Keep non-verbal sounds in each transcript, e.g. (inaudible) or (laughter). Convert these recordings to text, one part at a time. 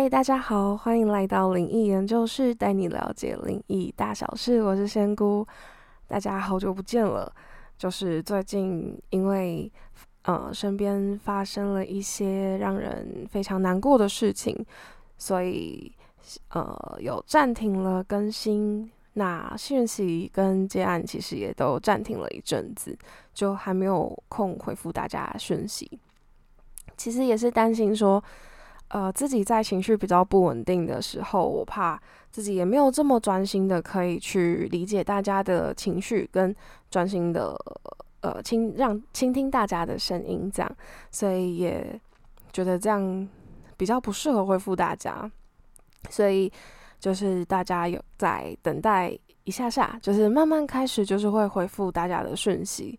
嗨，大家好，欢迎来到灵异研究室，带你了解灵异大小事。我是仙姑，大家好久不见了。就是最近因为呃身边发生了一些让人非常难过的事情，所以呃有暂停了更新。那讯息跟接案其实也都暂停了一阵子，就还没有空回复大家讯息。其实也是担心说。呃，自己在情绪比较不稳定的时候，我怕自己也没有这么专心的可以去理解大家的情绪，跟专心的呃倾让倾听大家的声音，这样，所以也觉得这样比较不适合回复大家，所以就是大家有在等待一下下，就是慢慢开始，就是会回复大家的讯息，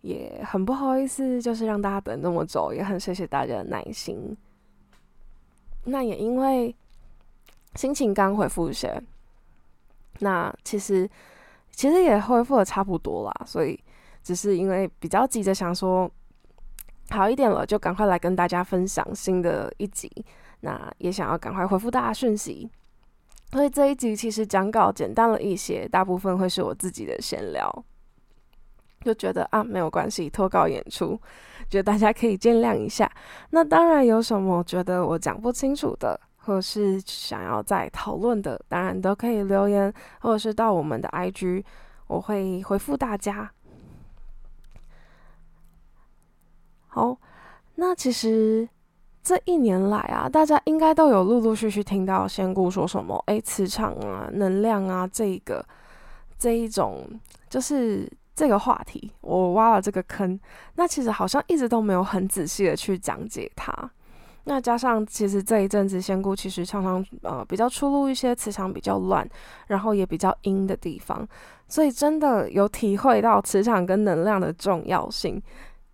也很不好意思，就是让大家等那么久，也很谢谢大家的耐心。那也因为心情刚恢复一些，那其实其实也恢复的差不多啦，所以只是因为比较急着想说好一点了，就赶快来跟大家分享新的一集。那也想要赶快回复大家讯息，所以这一集其实讲稿简单了一些，大部分会是我自己的闲聊，就觉得啊没有关系，脱稿演出。觉得大家可以见谅一下。那当然有什么觉得我讲不清楚的，或是想要再讨论的，当然都可以留言，或者是到我们的 IG，我会回复大家。好，那其实这一年来啊，大家应该都有陆陆续续听到仙姑说什么，哎，磁场啊，能量啊，这个这一种就是。这个话题，我挖了这个坑，那其实好像一直都没有很仔细的去讲解它。那加上其实这一阵子仙姑其实常常呃比较出入一些磁场比较乱，然后也比较阴的地方，所以真的有体会到磁场跟能量的重要性。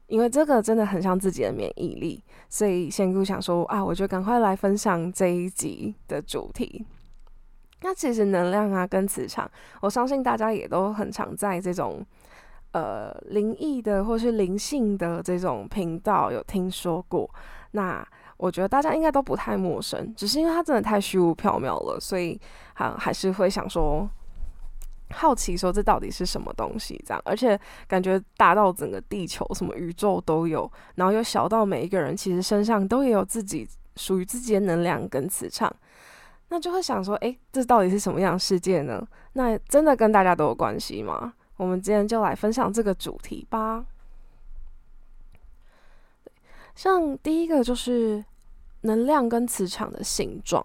因为这个真的很像自己的免疫力，所以仙姑想说啊，我就赶快来分享这一集的主题。那其实能量啊跟磁场，我相信大家也都很常在这种。呃，灵异的或是灵性的这种频道有听说过，那我觉得大家应该都不太陌生，只是因为它真的太虚无缥缈了，所以还还是会想说好奇说这到底是什么东西这样，而且感觉大到整个地球什么宇宙都有，然后又小到每一个人其实身上都也有自己属于自己的能量跟磁场，那就会想说，哎，这到底是什么样的世界呢？那真的跟大家都有关系吗？我们今天就来分享这个主题吧。像第一个就是能量跟磁场的形状，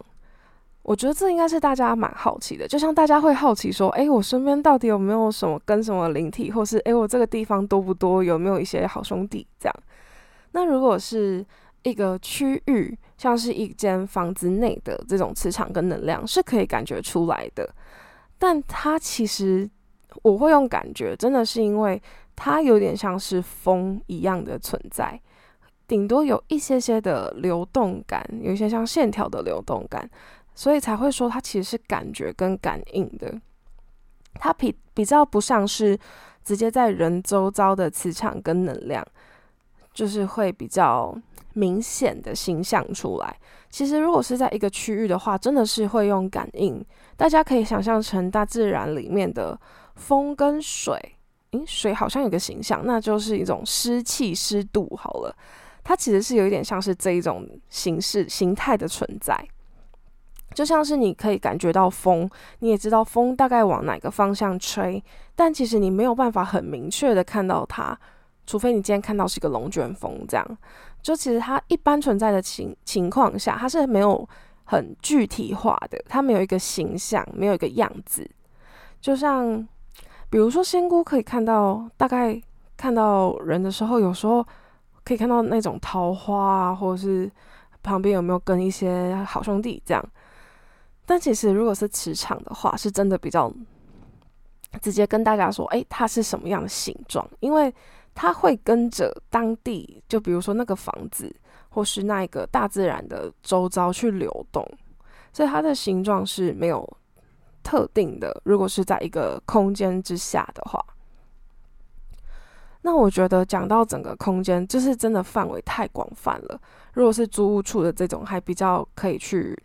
我觉得这应该是大家蛮好奇的。就像大家会好奇说：“哎，我身边到底有没有什么跟什么灵体，或是哎，我这个地方多不多？有没有一些好兄弟？”这样。那如果是一个区域，像是一间房子内的这种磁场跟能量，是可以感觉出来的。但它其实。我会用感觉，真的是因为它有点像是风一样的存在，顶多有一些些的流动感，有一些像线条的流动感，所以才会说它其实是感觉跟感应的。它比比较不像是直接在人周遭的磁场跟能量，就是会比较明显的形象出来。其实如果是在一个区域的话，真的是会用感应，大家可以想象成大自然里面的。风跟水，诶，水好像有个形象，那就是一种湿气、湿度。好了，它其实是有一点像是这一种形式、形态的存在，就像是你可以感觉到风，你也知道风大概往哪个方向吹，但其实你没有办法很明确的看到它，除非你今天看到是一个龙卷风这样。就其实它一般存在的情情况下，它是没有很具体化的，它没有一个形象，没有一个样子，就像。比如说，仙姑可以看到，大概看到人的时候，有时候可以看到那种桃花啊，或者是旁边有没有跟一些好兄弟这样。但其实如果是磁场的话，是真的比较直接跟大家说，哎，它是什么样的形状，因为它会跟着当地，就比如说那个房子，或是那一个大自然的周遭去流动，所以它的形状是没有。特定的，如果是在一个空间之下的话，那我觉得讲到整个空间，就是真的范围太广泛了。如果是租屋处的这种，还比较可以去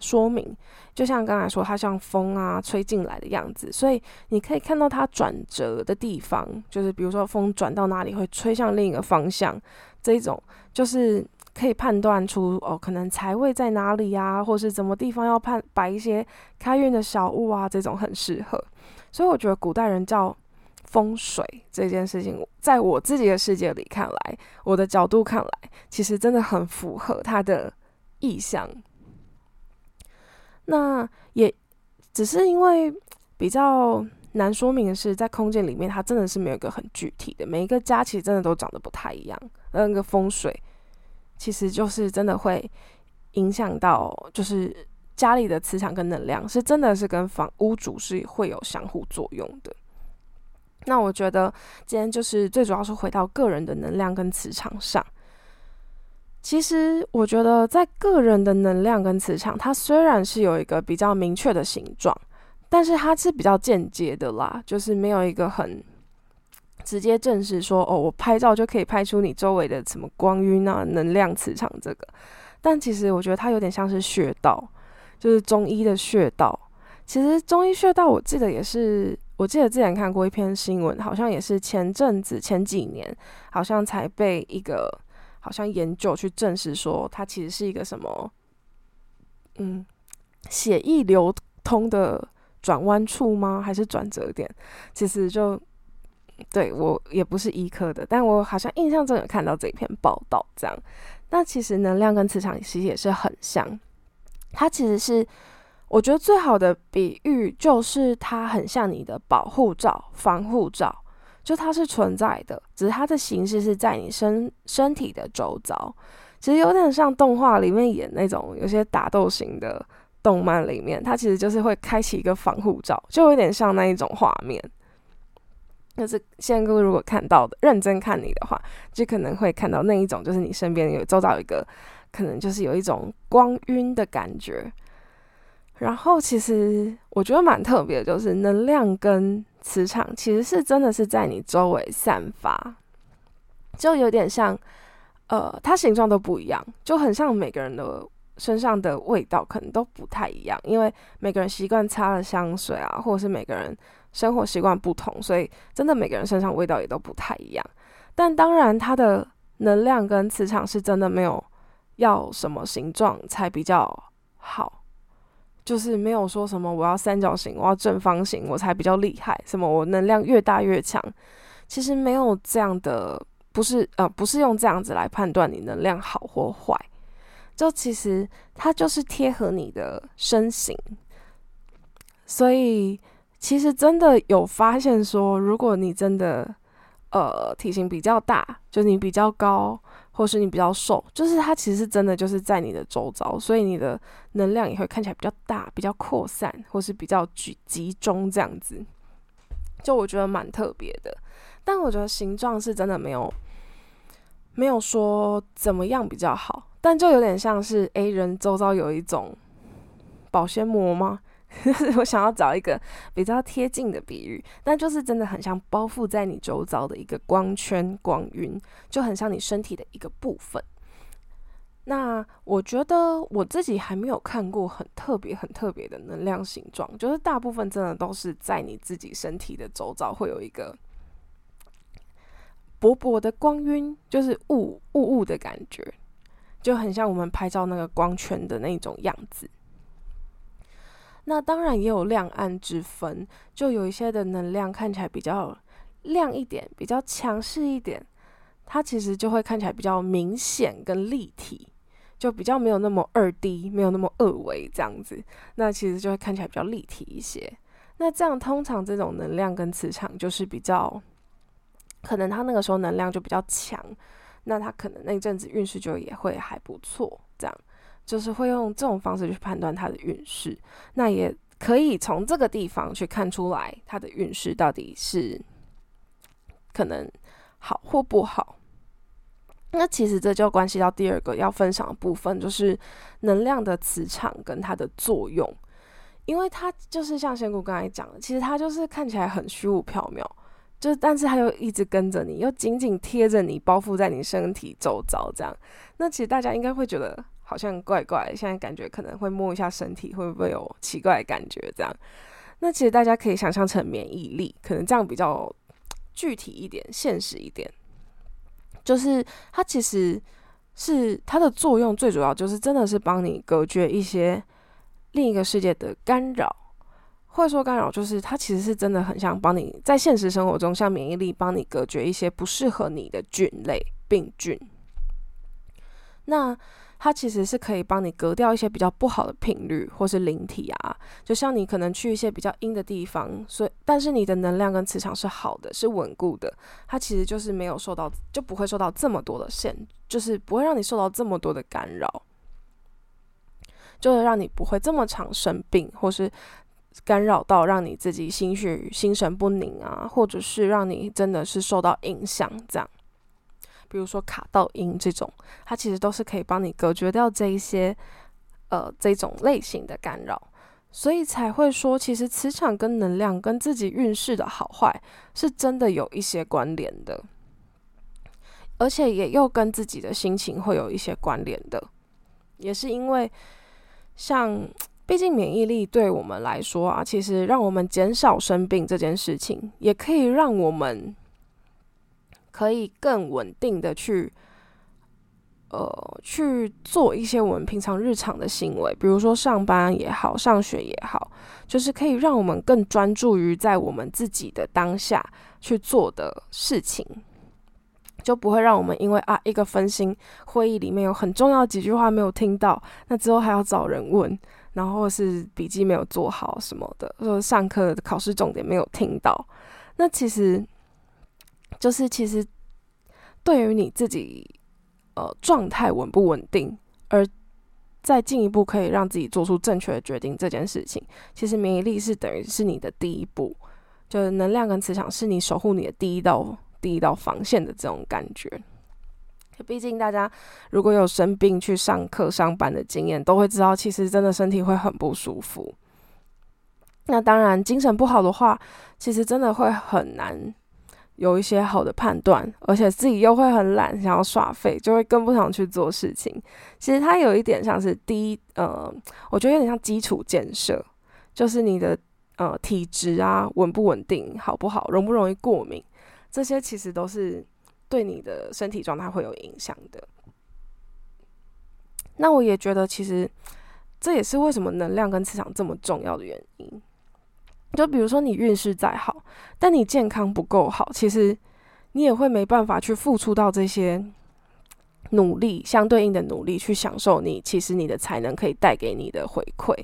说明。就像刚才说，它像风啊吹进来的样子，所以你可以看到它转折的地方，就是比如说风转到哪里会吹向另一个方向，这种就是可以判断出哦，可能财位在哪里呀，或是什么地方要判摆一些开运的小物啊，这种很适合。所以我觉得古代人叫。风水这件事情，在我自己的世界里看来，我的角度看来，其实真的很符合他的意向。那也只是因为比较难说明的是，在空间里面，它真的是没有一个很具体的，每一个家其实真的都长得不太一样。那个风水其实就是真的会影响到，就是家里的磁场跟能量，是真的是跟房屋主是会有相互作用的。那我觉得今天就是最主要是回到个人的能量跟磁场上。其实我觉得在个人的能量跟磁场，它虽然是有一个比较明确的形状，但是它是比较间接的啦，就是没有一个很直接证实说哦，我拍照就可以拍出你周围的什么光晕啊、能量磁场这个。但其实我觉得它有点像是穴道，就是中医的穴道。其实中医穴道，我记得也是。我记得之前看过一篇新闻，好像也是前阵子前几年，好像才被一个好像研究去证实说，它其实是一个什么，嗯，血液流通的转弯处吗？还是转折点？其实就对我也不是医科的，但我好像印象中有看到这篇报道，这样。那其实能量跟磁场其实也是很像，它其实是。我觉得最好的比喻就是它很像你的保护罩、防护罩，就它是存在的，只是它的形式是在你身身体的周遭。其实有点像动画里面演那种有些打斗型的动漫里面，它其实就是会开启一个防护罩，就有点像那一种画面。就是现在各位如果看到的认真看你的话，就可能会看到那一种，就是你身边有周遭一个，可能就是有一种光晕的感觉。然后其实我觉得蛮特别，就是能量跟磁场其实是真的是在你周围散发，就有点像，呃，它形状都不一样，就很像每个人的身上的味道可能都不太一样，因为每个人习惯擦的香水啊，或者是每个人生活习惯不同，所以真的每个人身上味道也都不太一样。但当然，它的能量跟磁场是真的没有要什么形状才比较好。就是没有说什么我要三角形，我要正方形，我才比较厉害。什么我能量越大越强，其实没有这样的，不是呃，不是用这样子来判断你能量好或坏。就其实它就是贴合你的身形，所以其实真的有发现说，如果你真的呃体型比较大，就你比较高。或是你比较瘦，就是它其实真的就是在你的周遭，所以你的能量也会看起来比较大、比较扩散，或是比较集集中这样子。就我觉得蛮特别的，但我觉得形状是真的没有没有说怎么样比较好，但就有点像是 A 人周遭有一种保鲜膜吗？(laughs) 我想要找一个比较贴近的比喻，但就是真的很像包覆在你周遭的一个光圈、光晕，就很像你身体的一个部分。那我觉得我自己还没有看过很特别、很特别的能量形状，就是大部分真的都是在你自己身体的周遭会有一个薄薄的光晕，就是雾雾雾的感觉，就很像我们拍照那个光圈的那种样子。那当然也有亮暗之分，就有一些的能量看起来比较亮一点，比较强势一点，它其实就会看起来比较明显跟立体，就比较没有那么二 D，没有那么二维这样子。那其实就会看起来比较立体一些。那这样通常这种能量跟磁场就是比较，可能他那个时候能量就比较强，那他可能那阵子运势就也会还不错，这样。就是会用这种方式去判断他的运势，那也可以从这个地方去看出来他的运势到底是可能好或不好。那其实这就关系到第二个要分享的部分，就是能量的磁场跟它的作用，因为它就是像仙姑刚才讲的，其实它就是看起来很虚无缥缈，就但是它又一直跟着你，又紧紧贴着你，包覆在你身体周遭这样。那其实大家应该会觉得好像怪怪，现在感觉可能会摸一下身体，会不会有奇怪的感觉这样？那其实大家可以想象成免疫力，可能这样比较具体一点、现实一点。就是它其实是它的作用最主要就是真的是帮你隔绝一些另一个世界的干扰，或者说干扰就是它其实是真的很像帮你在现实生活中像免疫力帮你隔绝一些不适合你的菌类病菌。那它其实是可以帮你隔掉一些比较不好的频率或是灵体啊，就像你可能去一些比较阴的地方，所以但是你的能量跟磁场是好的，是稳固的，它其实就是没有受到，就不会受到这么多的限，就是不会让你受到这么多的干扰，就是让你不会这么常生病，或是干扰到让你自己心绪心神不宁啊，或者是让你真的是受到影响这样。比如说卡到音这种，它其实都是可以帮你隔绝掉这一些，呃，这种类型的干扰，所以才会说，其实磁场跟能量跟自己运势的好坏是真的有一些关联的，而且也又跟自己的心情会有一些关联的，也是因为，像，毕竟免疫力对我们来说啊，其实让我们减少生病这件事情，也可以让我们。可以更稳定的去，呃，去做一些我们平常日常的行为，比如说上班也好，上学也好，就是可以让我们更专注于在我们自己的当下去做的事情，就不会让我们因为啊一个分心，会议里面有很重要几句话没有听到，那之后还要找人问，然后是笔记没有做好什么的，或者上课考试重点没有听到，那其实。就是其实，对于你自己，呃，状态稳不稳定，而再进一步可以让自己做出正确的决定这件事情，其实免疫力是等于是你的第一步，就是能量跟磁场是你守护你的第一道第一道防线的这种感觉。毕竟大家如果有生病去上课上班的经验，都会知道，其实真的身体会很不舒服。那当然，精神不好的话，其实真的会很难。有一些好的判断，而且自己又会很懒，想要耍废，就会更不想去做事情。其实它有一点像是第一，呃，我觉得有点像基础建设，就是你的呃体质啊稳不稳定，好不好，容不容易过敏，这些其实都是对你的身体状态会有影响的。那我也觉得，其实这也是为什么能量跟磁场这么重要的原因。就比如说你运势再好，但你健康不够好，其实你也会没办法去付出到这些努力相对应的努力去享受你其实你的才能可以带给你的回馈。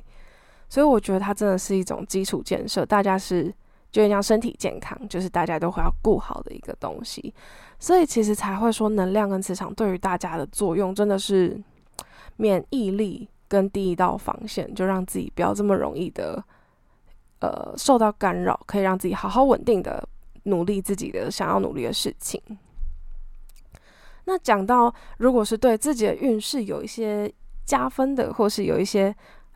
所以我觉得它真的是一种基础建设，大家是就像身体健康，就是大家都会要顾好的一个东西。所以其实才会说能量跟磁场对于大家的作用真的是免疫力跟第一道防线，就让自己不要这么容易的。呃，受到干扰，可以让自己好好稳定的努力自己的想要努力的事情。那讲到，如果是对自己的运势有一些加分的，或是有一些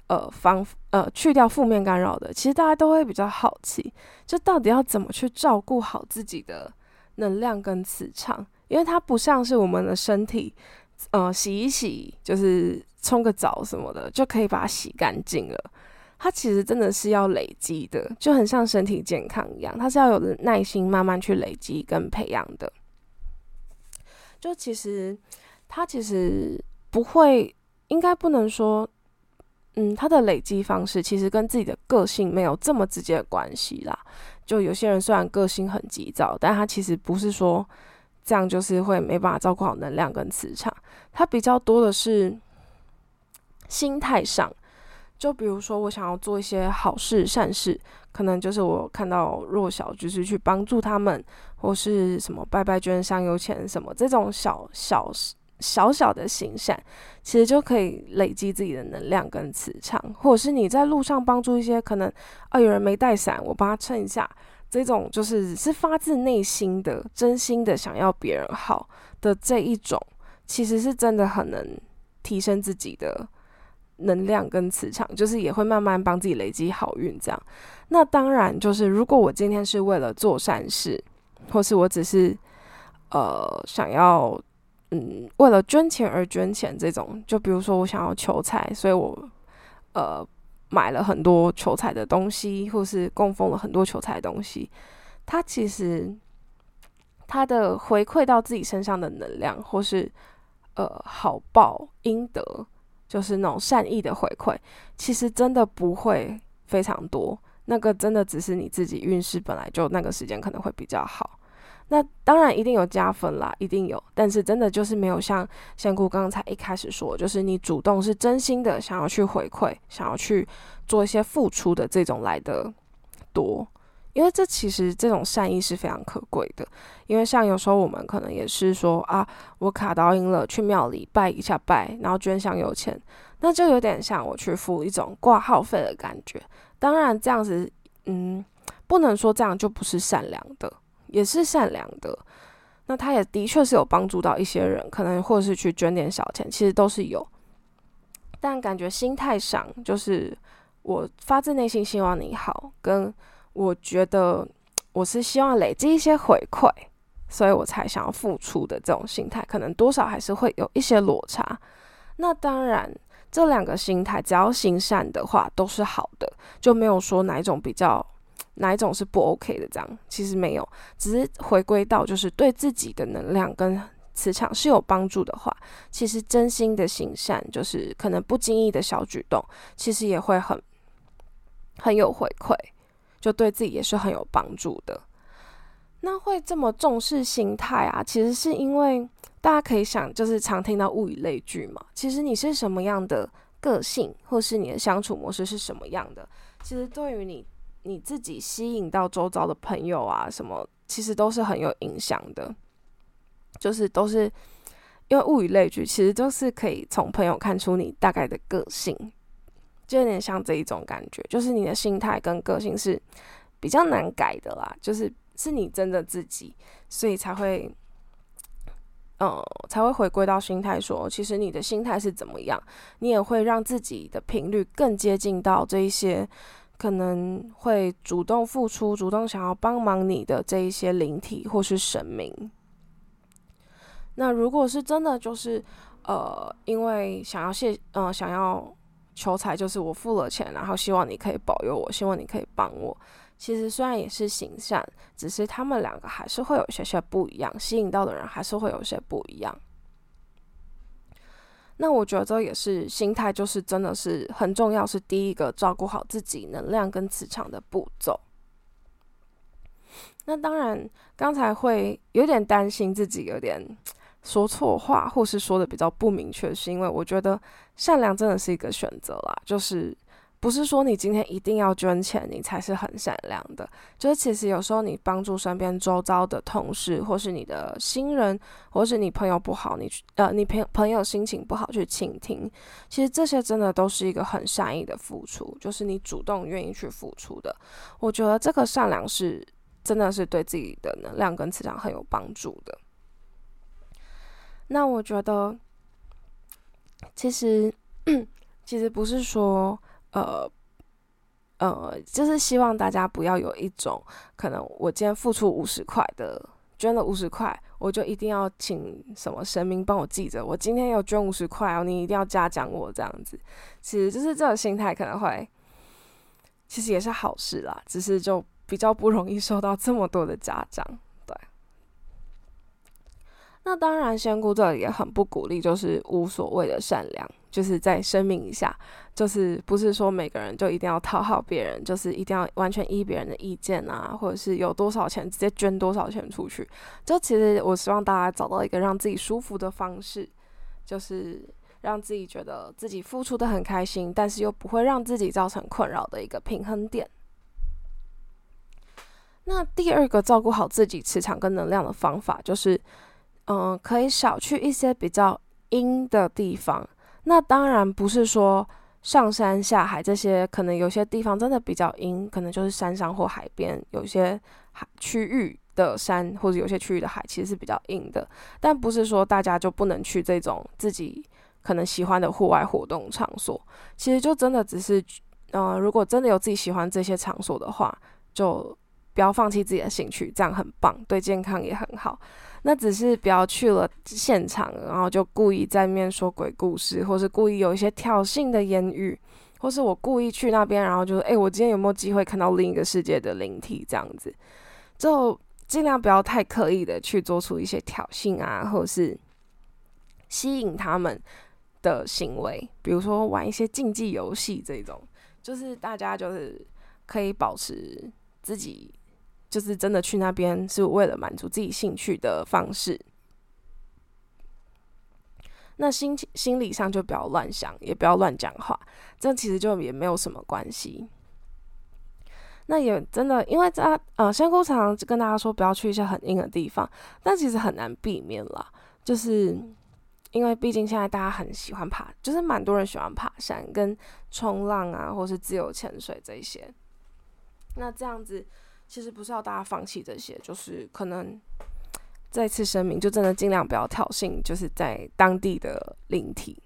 呃防呃去掉负面干扰的，其实大家都会比较好奇，就到底要怎么去照顾好自己的能量跟磁场？因为它不像是我们的身体，呃，洗一洗就是冲个澡什么的就可以把它洗干净了。它其实真的是要累积的，就很像身体健康一样，它是要有耐心慢慢去累积跟培养的。就其实它其实不会，应该不能说，嗯，它的累积方式其实跟自己的个性没有这么直接的关系啦。就有些人虽然个性很急躁，但他其实不是说这样就是会没办法照顾好能量跟磁场，它比较多的是心态上。就比如说，我想要做一些好事善事，可能就是我看到弱小，就是去帮助他们，或是什么拜拜捐香油钱什么这种小小小小的行善，其实就可以累积自己的能量跟磁场，或者是你在路上帮助一些可能啊有人没带伞，我帮他撑一下，这种就是是发自内心的、真心的想要别人好的这一种，其实是真的很能提升自己的。能量跟磁场，就是也会慢慢帮自己累积好运，这样。那当然就是，如果我今天是为了做善事，或是我只是呃想要嗯为了捐钱而捐钱这种，就比如说我想要求财，所以我呃买了很多求财的东西，或是供奉了很多求财的东西，它其实它的回馈到自己身上的能量，或是呃好报应得，就是那种善意的回馈，其实真的不会非常多。那个真的只是你自己运势本来就那个时间可能会比较好，那当然一定有加分啦，一定有，但是真的就是没有像仙姑刚才一开始说，就是你主动是真心的想要去回馈，想要去做一些付出的这种来的多，因为这其实这种善意是非常可贵的，因为像有时候我们可能也是说啊，我卡到音了，去庙里拜一下拜，然后捐香油钱，那就有点像我去付一种挂号费的感觉。当然，这样子，嗯，不能说这样就不是善良的，也是善良的。那他也的确是有帮助到一些人，可能或是去捐点小钱，其实都是有。但感觉心态上，就是我发自内心希望你好，跟我觉得我是希望累积一些回馈，所以我才想要付出的这种心态，可能多少还是会有一些落差。那当然。这两个心态，只要行善的话，都是好的，就没有说哪一种比较，哪一种是不 OK 的。这样其实没有，只是回归到就是对自己的能量跟磁场是有帮助的话，其实真心的行善，就是可能不经意的小举动，其实也会很很有回馈，就对自己也是很有帮助的。那会这么重视心态啊？其实是因为。大家可以想，就是常听到物以类聚嘛。其实你是什么样的个性，或是你的相处模式是什么样的，其实对于你你自己吸引到周遭的朋友啊，什么其实都是很有影响的。就是都是因为物以类聚，其实都是可以从朋友看出你大概的个性，就有点像这一种感觉，就是你的心态跟个性是比较难改的啦，就是是你真的自己，所以才会。嗯，才会回归到心态，说其实你的心态是怎么样，你也会让自己的频率更接近到这一些可能会主动付出、主动想要帮忙你的这一些灵体或是神明。那如果是真的，就是呃，因为想要谢，嗯，想要求财，就是我付了钱，然后希望你可以保佑我，希望你可以帮我。其实虽然也是行善，只是他们两个还是会有些些不一样，吸引到的人还是会有些不一样。那我觉得这也是心态，就是真的是很重要，是第一个照顾好自己能量跟磁场的步骤。那当然，刚才会有点担心自己有点说错话，或是说的比较不明确，是因为我觉得善良真的是一个选择啦，就是。不是说你今天一定要捐钱，你才是很善良的。就是其实有时候你帮助身边周遭的同事，或是你的新人，或是你朋友不好，你去呃，你朋朋友心情不好去倾听，其实这些真的都是一个很善意的付出，就是你主动愿意去付出的。我觉得这个善良是真的是对自己的能量跟磁场很有帮助的。那我觉得，其实 (clears throat) 其实不是说。呃，呃，就是希望大家不要有一种可能，我今天付出五十块的，捐了五十块，我就一定要请什么神明帮我记着，我今天有捐五十块哦，你一定要嘉奖我这样子。其实就是这种心态可能会，其实也是好事啦，只是就比较不容易受到这么多的家长。那当然，仙姑这里也很不鼓励，就是无所谓的善良。就是再声明一下，就是不是说每个人就一定要讨好别人，就是一定要完全依别人的意见啊，或者是有多少钱直接捐多少钱出去。就其实我希望大家找到一个让自己舒服的方式，就是让自己觉得自己付出的很开心，但是又不会让自己造成困扰的一个平衡点。那第二个照顾好自己磁场跟能量的方法，就是嗯，可以少去一些比较阴的地方。那当然不是说上山下海这些，可能有些地方真的比较阴，可能就是山上或海边有些海区域的山，或者有些区域的海其实是比较阴的。但不是说大家就不能去这种自己可能喜欢的户外活动场所。其实就真的只是，呃，如果真的有自己喜欢这些场所的话，就不要放弃自己的兴趣，这样很棒，对健康也很好。那只是不要去了现场，然后就故意在面说鬼故事，或是故意有一些挑衅的言语，或是我故意去那边，然后就说：“哎，我今天有没有机会看到另一个世界的灵体？”这样子，就尽量不要太刻意的去做出一些挑衅啊，或是吸引他们的行为，比如说玩一些竞技游戏这种，就是大家就是可以保持自己。就是真的去那边是为了满足自己兴趣的方式，那心情心理上就不要乱想，也不要乱讲话，这其实就也没有什么关系。那也真的，因为在呃，仙姑常常跟大家说不要去一些很硬的地方，但其实很难避免啦。就是因为毕竟现在大家很喜欢爬，就是蛮多人喜欢爬山跟冲浪啊，或是自由潜水这些。那这样子。其实不是要大家放弃这些，就是可能再次声明，就真的尽量不要挑衅，就是在当地的灵体。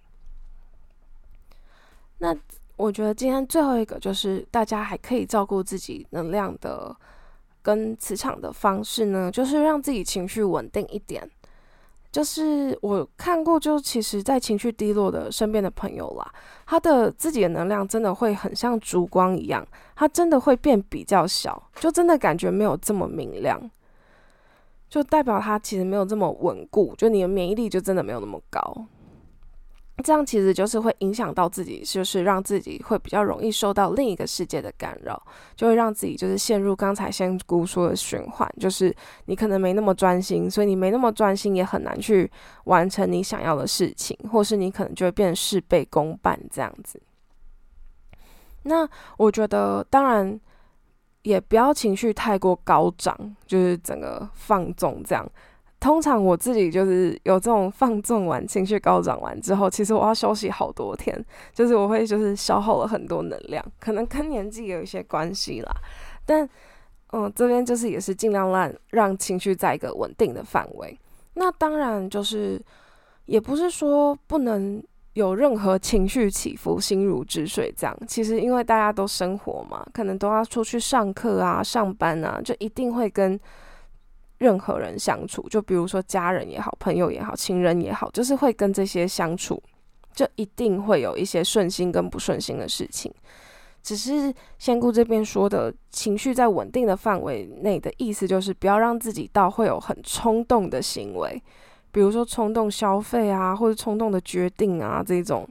那我觉得今天最后一个就是大家还可以照顾自己能量的跟磁场的方式呢，就是让自己情绪稳定一点。就是我看过，就其实，在情绪低落的身边的朋友啦，他的自己的能量真的会很像烛光一样，他真的会变比较小，就真的感觉没有这么明亮，就代表他其实没有这么稳固，就你的免疫力就真的没有那么高。这样其实就是会影响到自己，就是让自己会比较容易受到另一个世界的干扰，就会让自己就是陷入刚才仙姑说的循环，就是你可能没那么专心，所以你没那么专心，也很难去完成你想要的事情，或是你可能就会变事倍功半这样子。那我觉得，当然也不要情绪太过高涨，就是整个放纵这样。通常我自己就是有这种放纵完、情绪高涨完之后，其实我要休息好多天，就是我会就是消耗了很多能量，可能跟年纪有一些关系啦。但嗯，这边就是也是尽量让让情绪在一个稳定的范围。那当然就是也不是说不能有任何情绪起伏、心如止水这样。其实因为大家都生活嘛，可能都要出去上课啊、上班啊，就一定会跟。任何人相处，就比如说家人也好，朋友也好，亲人也好，就是会跟这些相处，就一定会有一些顺心跟不顺心的事情。只是仙姑这边说的情绪在稳定的范围内的意思，就是不要让自己到会有很冲动的行为，比如说冲动消费啊，或者冲动的决定啊这种，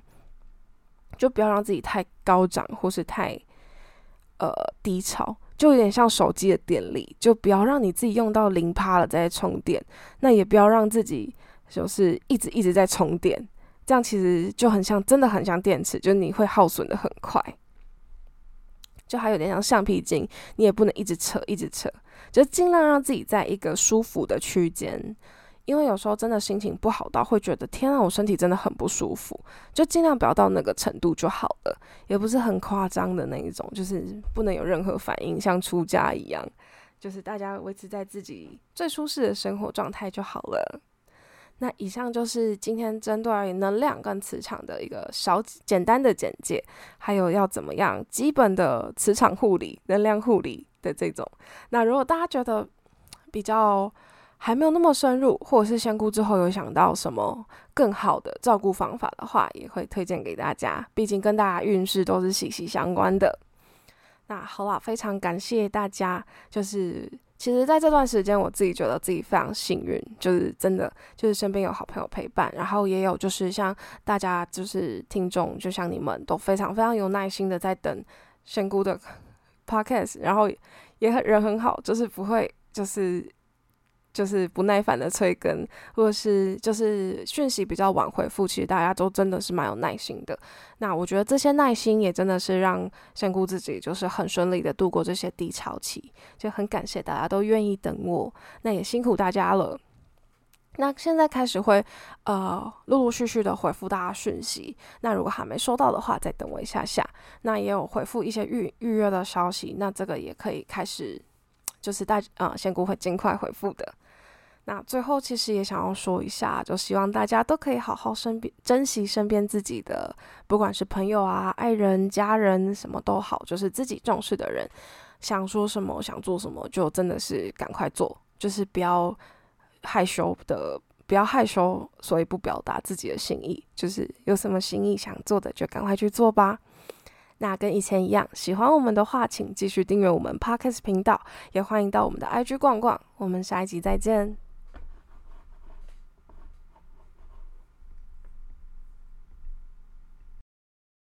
就不要让自己太高涨或是太呃低潮。就有点像手机的电力，就不要让你自己用到零趴了再充电，那也不要让自己就是一直一直在充电，这样其实就很像，真的很像电池，就是你会耗损的很快，就还有点像橡皮筋，你也不能一直扯一直扯，就尽量让自己在一个舒服的区间。因为有时候真的心情不好到会觉得天啊，我身体真的很不舒服，就尽量不要到那个程度就好了，也不是很夸张的那一种，就是不能有任何反应，像出家一样，就是大家维持在自己最舒适的生活状态就好了。那以上就是今天针对能量跟磁场的一个小简单的简介，还有要怎么样基本的磁场护理、能量护理的这种。那如果大家觉得比较，还没有那么深入，或者是仙姑之后有想到什么更好的照顾方法的话，也会推荐给大家。毕竟跟大家运势都是息息相关的。那好了，非常感谢大家。就是其实在这段时间，我自己觉得自己非常幸运，就是真的就是身边有好朋友陪伴，然后也有就是像大家就是听众，就像你们都非常非常有耐心的在等仙姑的 (laughs) podcast，然后也很人很好，就是不会就是。就是不耐烦的催更，或者是就是讯息比较晚回复，其实大家都真的是蛮有耐心的。那我觉得这些耐心也真的是让仙姑自己就是很顺利的度过这些低潮期，就很感谢大家都愿意等我。那也辛苦大家了。那现在开始会呃陆陆续续的回复大家讯息。那如果还没收到的话，再等我一下下。那也有回复一些预预约的消息，那这个也可以开始。就是大呃，仙姑会尽快回复的。那最后其实也想要说一下，就希望大家都可以好好身边珍惜身边自己的，不管是朋友啊、爱人、家人，什么都好，就是自己重视的人。想说什么，想做什么，就真的是赶快做，就是不要害羞的，不要害羞，所以不表达自己的心意，就是有什么心意想做的，就赶快去做吧。那跟以前一样，喜欢我们的话，请继续订阅我们 Podcast 频道，也欢迎到我们的 IG 逛逛。我们下一集再见。